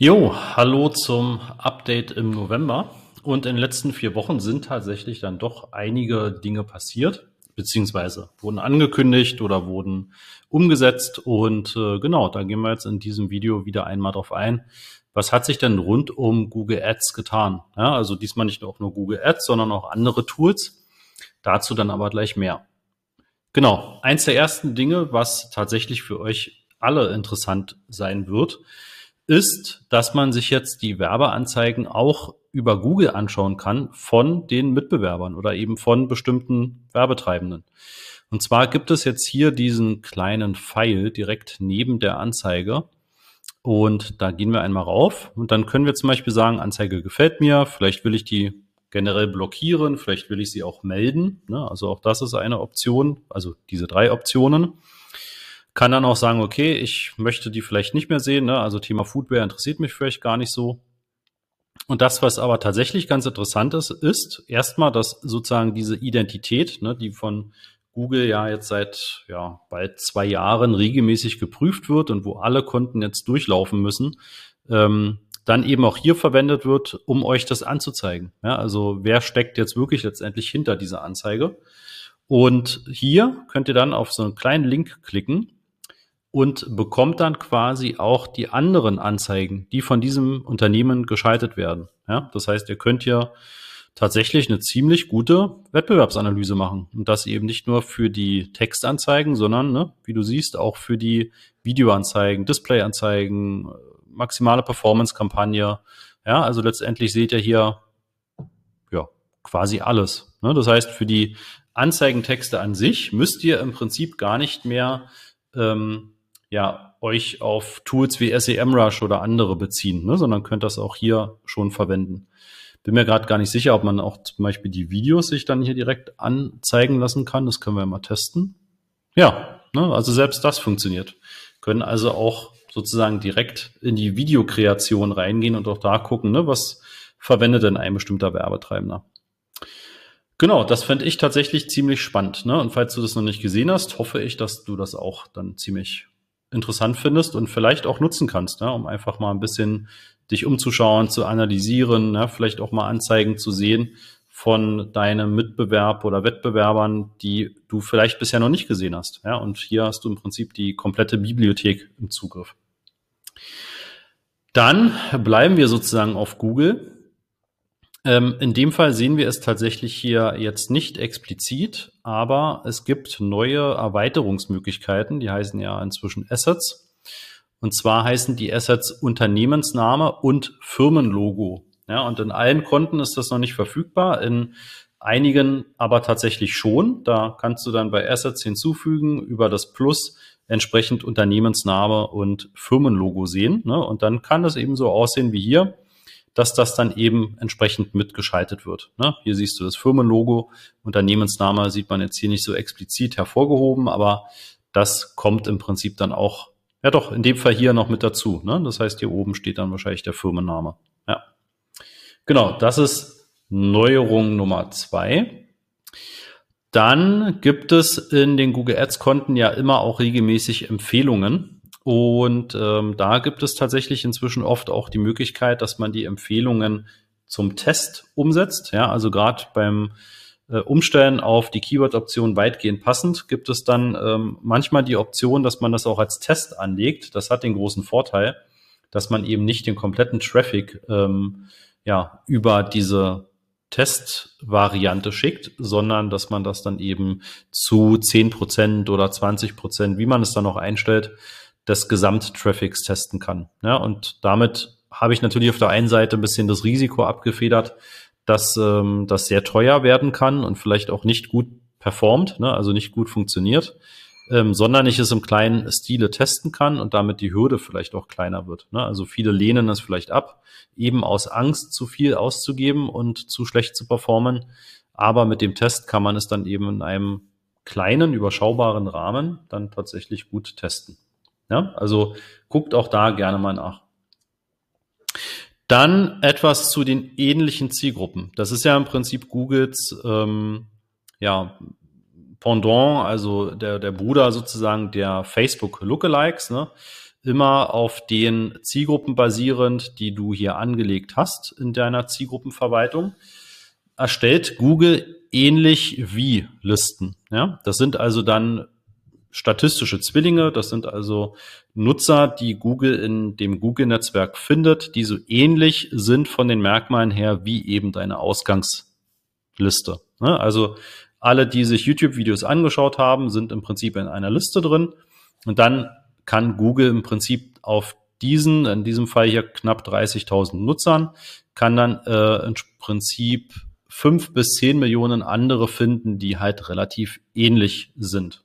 Jo, hallo zum Update im November. Und in den letzten vier Wochen sind tatsächlich dann doch einige Dinge passiert, beziehungsweise wurden angekündigt oder wurden umgesetzt. Und äh, genau, da gehen wir jetzt in diesem Video wieder einmal drauf ein. Was hat sich denn rund um Google Ads getan? Ja, also diesmal nicht auch nur Google Ads, sondern auch andere Tools. Dazu dann aber gleich mehr. Genau, eins der ersten Dinge, was tatsächlich für euch alle interessant sein wird, ist, dass man sich jetzt die Werbeanzeigen auch über Google anschauen kann von den Mitbewerbern oder eben von bestimmten Werbetreibenden. Und zwar gibt es jetzt hier diesen kleinen Pfeil direkt neben der Anzeige. Und da gehen wir einmal rauf und dann können wir zum Beispiel sagen, Anzeige gefällt mir, vielleicht will ich die generell blockieren, vielleicht will ich sie auch melden. Ne? Also auch das ist eine Option, also diese drei Optionen. Kann dann auch sagen, okay, ich möchte die vielleicht nicht mehr sehen. Ne? Also Thema Foodware interessiert mich vielleicht gar nicht so. Und das, was aber tatsächlich ganz interessant ist, ist erstmal, dass sozusagen diese Identität, ne, die von Google ja jetzt seit ja, bald zwei Jahren regelmäßig geprüft wird und wo alle Konten jetzt durchlaufen müssen, ähm, dann eben auch hier verwendet wird, um euch das anzuzeigen. Ja, also wer steckt jetzt wirklich letztendlich hinter dieser Anzeige? Und hier könnt ihr dann auf so einen kleinen Link klicken und bekommt dann quasi auch die anderen Anzeigen, die von diesem Unternehmen geschaltet werden. Ja, das heißt, ihr könnt ja tatsächlich eine ziemlich gute Wettbewerbsanalyse machen. Und das eben nicht nur für die Textanzeigen, sondern, ne, wie du siehst, auch für die Videoanzeigen, Displayanzeigen, maximale Performance-Kampagne. Ja, also letztendlich seht ihr hier ja quasi alles. Ne? Das heißt, für die Anzeigentexte an sich müsst ihr im Prinzip gar nicht mehr ähm, ja, euch auf Tools wie SEMrush oder andere beziehen, ne, sondern könnt das auch hier schon verwenden. Bin mir gerade gar nicht sicher, ob man auch zum Beispiel die Videos sich dann hier direkt anzeigen lassen kann. Das können wir mal testen. Ja, ne, also selbst das funktioniert. Können also auch sozusagen direkt in die Videokreation reingehen und auch da gucken, ne, was verwendet denn ein bestimmter Werbetreibender. Genau, das fände ich tatsächlich ziemlich spannend. Ne? Und falls du das noch nicht gesehen hast, hoffe ich, dass du das auch dann ziemlich interessant findest und vielleicht auch nutzen kannst, ne, um einfach mal ein bisschen dich umzuschauen, zu analysieren, ne, vielleicht auch mal Anzeigen zu sehen von deinem Mitbewerb oder Wettbewerbern, die du vielleicht bisher noch nicht gesehen hast. Ja, und hier hast du im Prinzip die komplette Bibliothek im Zugriff. Dann bleiben wir sozusagen auf Google ähm, in dem Fall sehen wir es tatsächlich hier jetzt nicht explizit, aber es gibt neue Erweiterungsmöglichkeiten, die heißen ja inzwischen Assets. Und zwar heißen die Assets Unternehmensname und Firmenlogo. Ja, und in allen Konten ist das noch nicht verfügbar, in einigen aber tatsächlich schon. Da kannst du dann bei Assets hinzufügen über das Plus entsprechend Unternehmensname und Firmenlogo sehen. Ne? Und dann kann das eben so aussehen wie hier dass das dann eben entsprechend mitgeschaltet wird. Ne? Hier siehst du das Firmenlogo, Unternehmensname sieht man jetzt hier nicht so explizit hervorgehoben, aber das kommt im Prinzip dann auch, ja doch, in dem Fall hier noch mit dazu. Ne? Das heißt, hier oben steht dann wahrscheinlich der Firmenname. Ja. Genau, das ist Neuerung Nummer zwei. Dann gibt es in den Google Ads Konten ja immer auch regelmäßig Empfehlungen. Und ähm, da gibt es tatsächlich inzwischen oft auch die Möglichkeit, dass man die Empfehlungen zum Test umsetzt. Ja, also gerade beim äh, Umstellen auf die Keyword-Option weitgehend passend gibt es dann ähm, manchmal die Option, dass man das auch als Test anlegt. Das hat den großen Vorteil, dass man eben nicht den kompletten Traffic ähm, ja über diese Testvariante schickt, sondern dass man das dann eben zu zehn Prozent oder 20%, Prozent, wie man es dann noch einstellt, des Gesamttraffics testen kann. Ja, und damit habe ich natürlich auf der einen Seite ein bisschen das Risiko abgefedert, dass ähm, das sehr teuer werden kann und vielleicht auch nicht gut performt, ne, also nicht gut funktioniert, ähm, sondern ich es im kleinen Stile testen kann und damit die Hürde vielleicht auch kleiner wird. Ne? Also viele lehnen es vielleicht ab, eben aus Angst, zu viel auszugeben und zu schlecht zu performen. Aber mit dem Test kann man es dann eben in einem kleinen, überschaubaren Rahmen dann tatsächlich gut testen. Ja, also guckt auch da gerne mal nach. Dann etwas zu den ähnlichen Zielgruppen. Das ist ja im Prinzip Googles ähm, ja, Pendant, also der, der Bruder sozusagen der Facebook Lookalikes. Ne? immer auf den Zielgruppen basierend, die du hier angelegt hast in deiner Zielgruppenverwaltung, erstellt Google ähnlich wie Listen. Ja, das sind also dann statistische Zwillinge. Das sind also Nutzer, die Google in dem Google-Netzwerk findet, die so ähnlich sind von den Merkmalen her wie eben deine Ausgangsliste. Ne? Also alle, die sich YouTube-Videos angeschaut haben, sind im Prinzip in einer Liste drin. Und dann kann Google im Prinzip auf diesen, in diesem Fall hier knapp 30.000 Nutzern, kann dann äh, im Prinzip fünf bis zehn Millionen andere finden, die halt relativ ähnlich sind.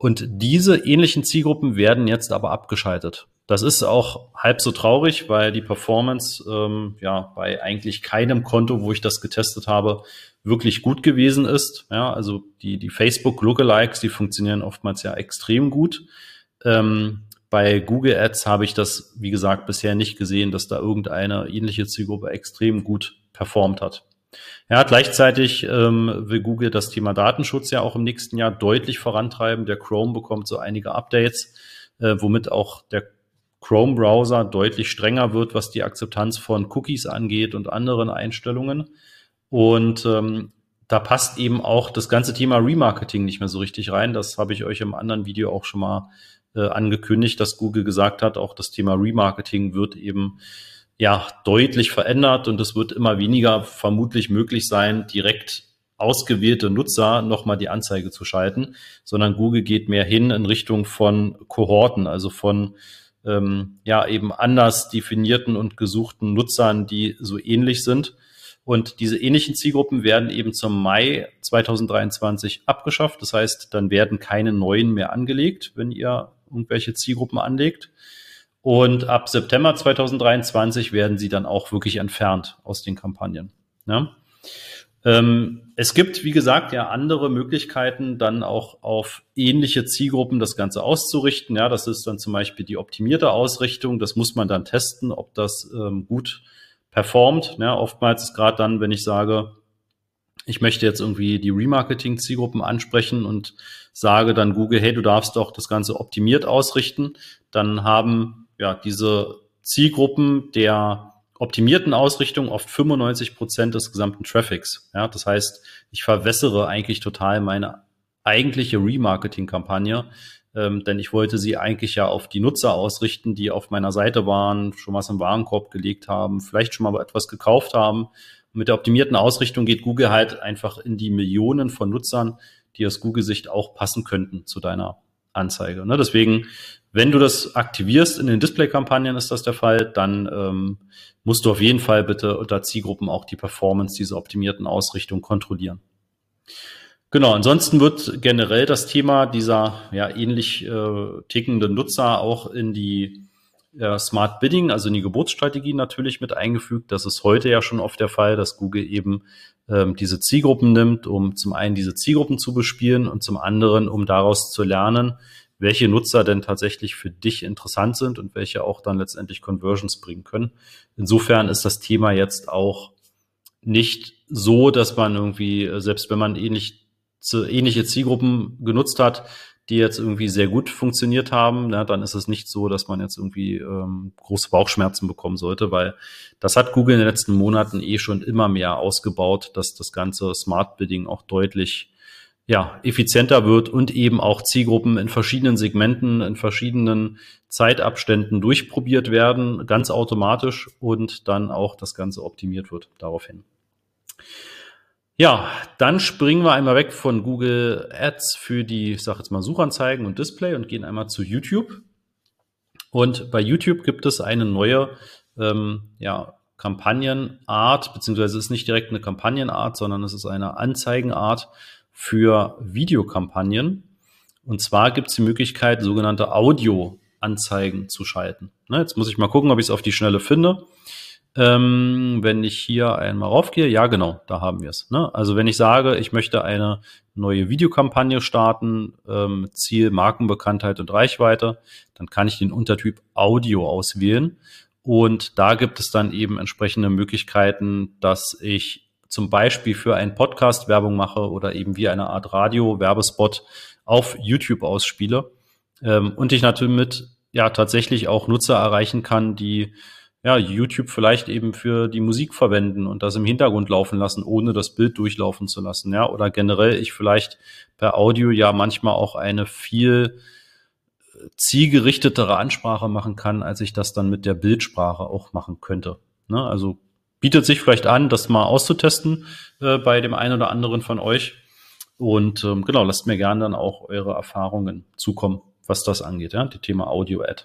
Und diese ähnlichen Zielgruppen werden jetzt aber abgeschaltet. Das ist auch halb so traurig, weil die Performance ähm, ja bei eigentlich keinem Konto, wo ich das getestet habe, wirklich gut gewesen ist. Ja, also die, die Facebook Lookalikes, die funktionieren oftmals ja extrem gut. Ähm, bei Google Ads habe ich das, wie gesagt, bisher nicht gesehen, dass da irgendeine ähnliche Zielgruppe extrem gut performt hat. Ja, gleichzeitig ähm, will Google das Thema Datenschutz ja auch im nächsten Jahr deutlich vorantreiben. Der Chrome bekommt so einige Updates, äh, womit auch der Chrome-Browser deutlich strenger wird, was die Akzeptanz von Cookies angeht und anderen Einstellungen. Und ähm, da passt eben auch das ganze Thema Remarketing nicht mehr so richtig rein. Das habe ich euch im anderen Video auch schon mal äh, angekündigt, dass Google gesagt hat, auch das Thema Remarketing wird eben ja deutlich verändert und es wird immer weniger vermutlich möglich sein, direkt ausgewählte Nutzer nochmal die Anzeige zu schalten, sondern Google geht mehr hin in Richtung von Kohorten, also von ähm, ja eben anders definierten und gesuchten Nutzern, die so ähnlich sind. Und diese ähnlichen Zielgruppen werden eben zum Mai 2023 abgeschafft. Das heißt, dann werden keine neuen mehr angelegt, wenn ihr irgendwelche Zielgruppen anlegt. Und ab September 2023 werden sie dann auch wirklich entfernt aus den Kampagnen. Ja? Ähm, es gibt, wie gesagt, ja andere Möglichkeiten, dann auch auf ähnliche Zielgruppen das Ganze auszurichten. Ja, das ist dann zum Beispiel die optimierte Ausrichtung. Das muss man dann testen, ob das ähm, gut performt. Ja, oftmals ist gerade dann, wenn ich sage, ich möchte jetzt irgendwie die Remarketing-Zielgruppen ansprechen und sage dann Google, hey, du darfst doch das Ganze optimiert ausrichten, dann haben ja, diese Zielgruppen der optimierten Ausrichtung oft 95 Prozent des gesamten Traffics. Ja, das heißt, ich verwässere eigentlich total meine eigentliche Remarketing-Kampagne, ähm, denn ich wollte sie eigentlich ja auf die Nutzer ausrichten, die auf meiner Seite waren, schon was im Warenkorb gelegt haben, vielleicht schon mal etwas gekauft haben. Mit der optimierten Ausrichtung geht Google halt einfach in die Millionen von Nutzern, die aus Google-Sicht auch passen könnten zu deiner Anzeige. Ne? Deswegen wenn du das aktivierst in den Display-Kampagnen, ist das der Fall, dann ähm, musst du auf jeden Fall bitte unter Zielgruppen auch die Performance dieser optimierten Ausrichtung kontrollieren. Genau, ansonsten wird generell das Thema dieser ja ähnlich äh, tickenden Nutzer auch in die äh, Smart Bidding, also in die Geburtsstrategie natürlich mit eingefügt. Das ist heute ja schon oft der Fall, dass Google eben ähm, diese Zielgruppen nimmt, um zum einen diese Zielgruppen zu bespielen und zum anderen, um daraus zu lernen, welche Nutzer denn tatsächlich für dich interessant sind und welche auch dann letztendlich Conversions bringen können. Insofern ist das Thema jetzt auch nicht so, dass man irgendwie, äh, selbst wenn man ähnlich, ähnliche Zielgruppen genutzt hat, die jetzt irgendwie sehr gut funktioniert haben, na, dann ist es nicht so, dass man jetzt irgendwie ähm, große Bauchschmerzen bekommen sollte, weil das hat Google in den letzten Monaten eh schon immer mehr ausgebaut, dass das ganze Smart Bidding auch deutlich ja, effizienter wird und eben auch Zielgruppen in verschiedenen Segmenten, in verschiedenen Zeitabständen durchprobiert werden, ganz automatisch und dann auch das Ganze optimiert wird daraufhin. Ja, dann springen wir einmal weg von Google Ads für die, ich sage jetzt mal, Suchanzeigen und Display und gehen einmal zu YouTube. Und bei YouTube gibt es eine neue ähm, ja, Kampagnenart, beziehungsweise es ist nicht direkt eine Kampagnenart, sondern es ist eine Anzeigenart, für Videokampagnen. Und zwar gibt es die Möglichkeit, sogenannte Audio-Anzeigen zu schalten. Ne, jetzt muss ich mal gucken, ob ich es auf die Schnelle finde. Ähm, wenn ich hier einmal raufgehe, ja genau, da haben wir es. Ne? Also wenn ich sage, ich möchte eine neue Videokampagne starten, ähm, Ziel Markenbekanntheit und Reichweite, dann kann ich den Untertyp Audio auswählen. Und da gibt es dann eben entsprechende Möglichkeiten, dass ich zum Beispiel für einen Podcast Werbung mache oder eben wie eine Art Radio-Werbespot auf YouTube ausspiele. Ähm, und ich natürlich mit ja tatsächlich auch Nutzer erreichen kann, die ja, YouTube vielleicht eben für die Musik verwenden und das im Hintergrund laufen lassen, ohne das Bild durchlaufen zu lassen, ja, oder generell ich vielleicht per Audio ja manchmal auch eine viel äh, zielgerichtetere Ansprache machen kann, als ich das dann mit der Bildsprache auch machen könnte. Ne? Also bietet sich vielleicht an, das mal auszutesten äh, bei dem einen oder anderen von euch. Und ähm, genau, lasst mir gerne dann auch eure Erfahrungen zukommen, was das angeht, ja, die Thema Audio-Ad.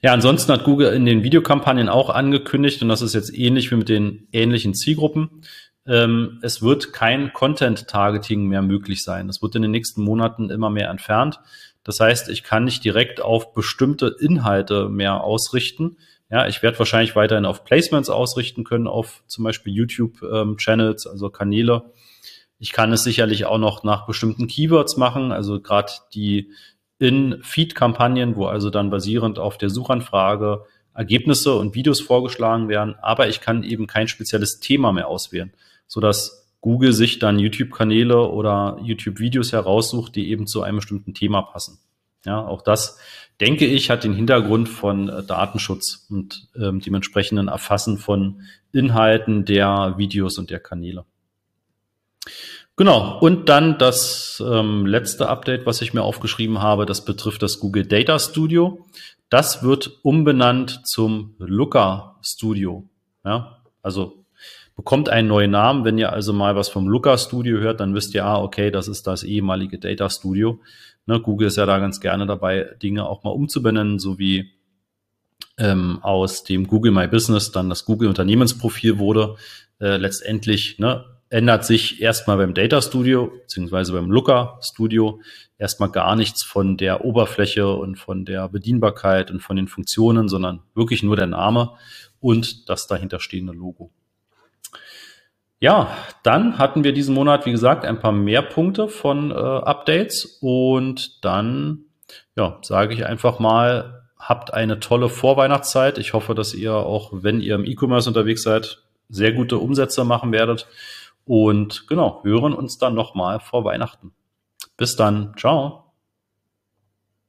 Ja, ansonsten hat Google in den Videokampagnen auch angekündigt, und das ist jetzt ähnlich wie mit den ähnlichen Zielgruppen, ähm, es wird kein Content-Targeting mehr möglich sein. Das wird in den nächsten Monaten immer mehr entfernt. Das heißt, ich kann nicht direkt auf bestimmte Inhalte mehr ausrichten. Ja, ich werde wahrscheinlich weiterhin auf Placements ausrichten können, auf zum Beispiel YouTube-Channels, ähm, also Kanäle. Ich kann es sicherlich auch noch nach bestimmten Keywords machen, also gerade die in Feed-Kampagnen, wo also dann basierend auf der Suchanfrage Ergebnisse und Videos vorgeschlagen werden, aber ich kann eben kein spezielles Thema mehr auswählen, so dass Google sich dann YouTube-Kanäle oder YouTube-Videos heraussucht, die eben zu einem bestimmten Thema passen. Ja, auch das, denke ich, hat den Hintergrund von äh, Datenschutz und ähm, dementsprechenden Erfassen von Inhalten der Videos und der Kanäle. Genau, und dann das ähm, letzte Update, was ich mir aufgeschrieben habe, das betrifft das Google Data Studio. Das wird umbenannt zum Looker Studio. Ja, also bekommt einen neuen Namen. Wenn ihr also mal was vom Looker Studio hört, dann wisst ihr, ah, okay, das ist das ehemalige Data Studio. Ne, Google ist ja da ganz gerne dabei, Dinge auch mal umzubenennen, so wie ähm, aus dem Google My Business dann das Google Unternehmensprofil wurde. Äh, letztendlich ne, ändert sich erstmal beim Data Studio beziehungsweise beim Looker Studio erstmal gar nichts von der Oberfläche und von der Bedienbarkeit und von den Funktionen, sondern wirklich nur der Name und das dahinterstehende Logo. Ja, dann hatten wir diesen Monat, wie gesagt, ein paar mehr Punkte von äh, Updates und dann ja, sage ich einfach mal, habt eine tolle Vorweihnachtszeit. Ich hoffe, dass ihr auch, wenn ihr im E-Commerce unterwegs seid, sehr gute Umsätze machen werdet und genau, hören uns dann nochmal vor Weihnachten. Bis dann. Ciao.